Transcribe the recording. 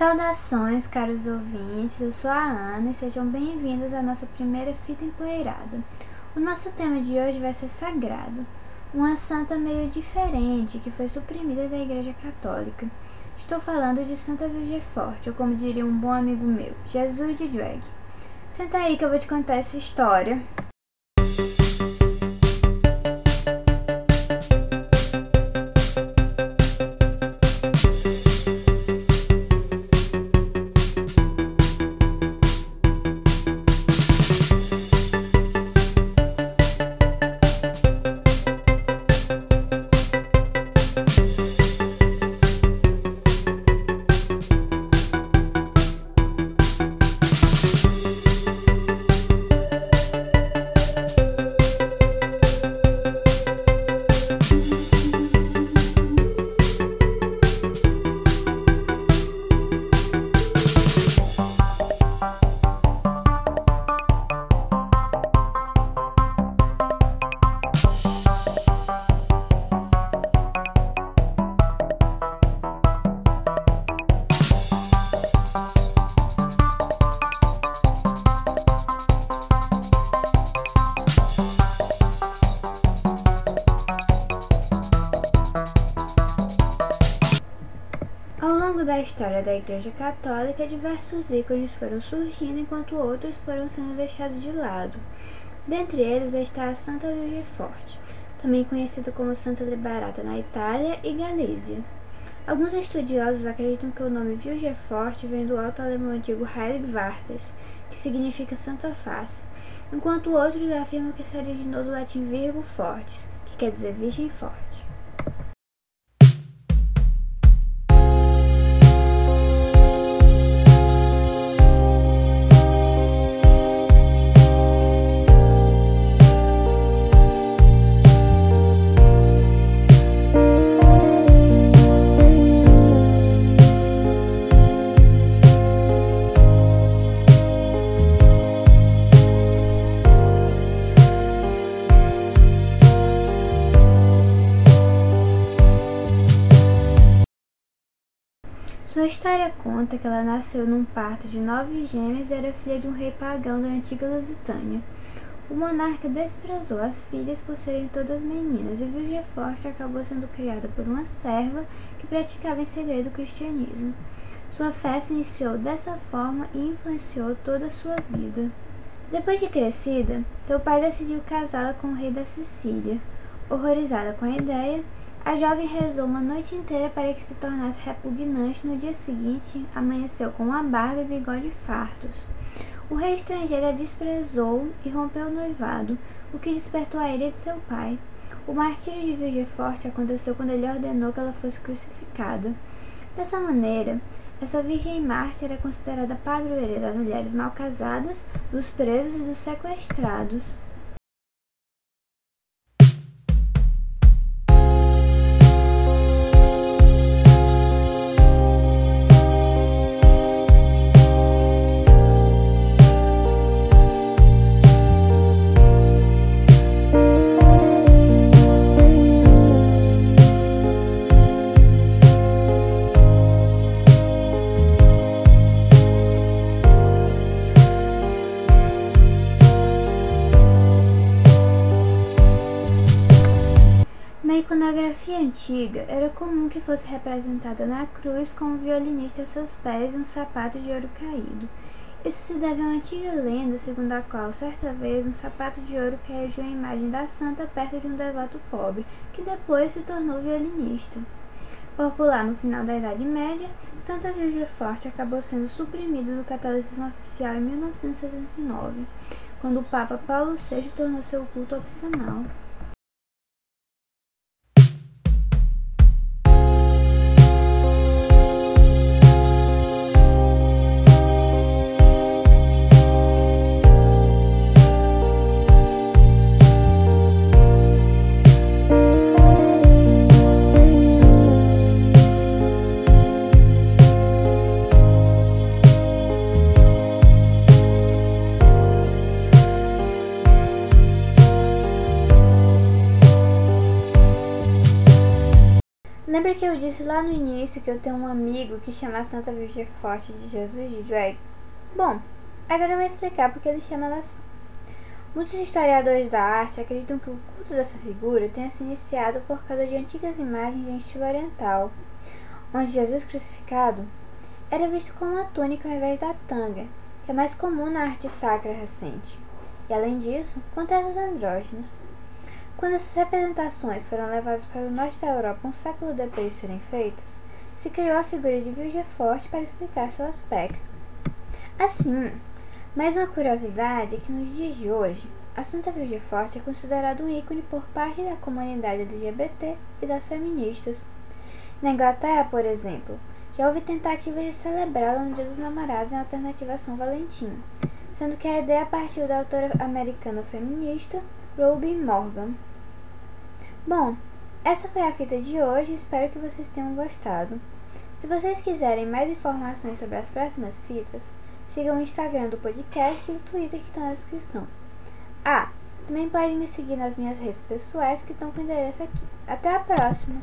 Saudações, caros ouvintes, eu sou a Ana e sejam bem-vindos à nossa primeira fita empoeirada. O nosso tema de hoje vai ser sagrado, uma santa meio diferente que foi suprimida da Igreja Católica. Estou falando de Santa Virgem Forte, ou como diria um bom amigo meu, Jesus de Drag. Senta aí que eu vou te contar essa história. Longo da história da Igreja Católica, diversos ícones foram surgindo enquanto outros foram sendo deixados de lado. Dentre eles está a Santa Forte, também conhecida como Santa Liberata na Itália e Galícia. Alguns estudiosos acreditam que o nome Forte vem do alto alemão antigo Heilig que significa Santa Face, enquanto outros afirmam que se originou do latim Virgo Fortis, que quer dizer Virgem Forte. Sua história conta que ela nasceu num parto de nove gêmeas e era filha de um rei pagão da antiga Lusitânia. O monarca desprezou as filhas por serem todas meninas e Virgem Forte acabou sendo criada por uma serva que praticava em segredo o cristianismo. Sua fé se iniciou dessa forma e influenciou toda a sua vida. Depois de crescida, seu pai decidiu casá-la com o rei da Sicília. Horrorizada com a ideia, a jovem rezou uma noite inteira para que se tornasse repugnante. No dia seguinte, amanheceu com uma barba e bigode fartos. O rei estrangeiro a desprezou e rompeu o noivado, o que despertou a ira de seu pai. O martírio de Virgem Forte aconteceu quando ele ordenou que ela fosse crucificada. Dessa maneira, essa Virgem Mártir é considerada padroeira das mulheres mal casadas, dos presos e dos sequestrados. Iconografia antiga, era comum que fosse representada na cruz com um violinista a seus pés e um sapato de ouro caído. Isso se deve a uma antiga lenda segundo a qual, certa vez, um sapato de ouro caiu de uma imagem da santa perto de um devoto pobre, que depois se tornou violinista. Popular no final da Idade Média, Santa Virgem Forte acabou sendo suprimida do catolicismo oficial em 1969, quando o Papa Paulo VI tornou seu culto opcional. Lembra que eu disse lá no início que eu tenho um amigo que chama Santa Virgem Forte de Jesus de Drag? Bom, agora eu vou explicar porque ele chama ela assim. Muitos historiadores da arte acreditam que o culto dessa figura tenha se iniciado por causa de antigas imagens em estilo oriental, onde Jesus crucificado era visto com uma túnica ao invés da tanga, que é mais comum na arte sacra recente, e além disso, com traços andrógenos. Quando essas representações foram levadas para o norte da Europa um século depois de serem feitas, se criou a figura de Virgem Forte para explicar seu aspecto. Assim, mais uma curiosidade é que nos dias de hoje, a Santa Virgem Forte é considerada um ícone por parte da comunidade LGBT e das feministas. Na Inglaterra, por exemplo, já houve tentativas de celebrá-la no Dia dos Namorados em alternativa a São Valentim, sendo que a ideia partiu da autora americana feminista Ruby Morgan. Bom, essa foi a fita de hoje, espero que vocês tenham gostado. Se vocês quiserem mais informações sobre as próximas fitas, Siga o Instagram do podcast e o Twitter que estão na descrição. Ah, também podem me seguir nas minhas redes pessoais que estão com o endereço aqui. Até a próxima!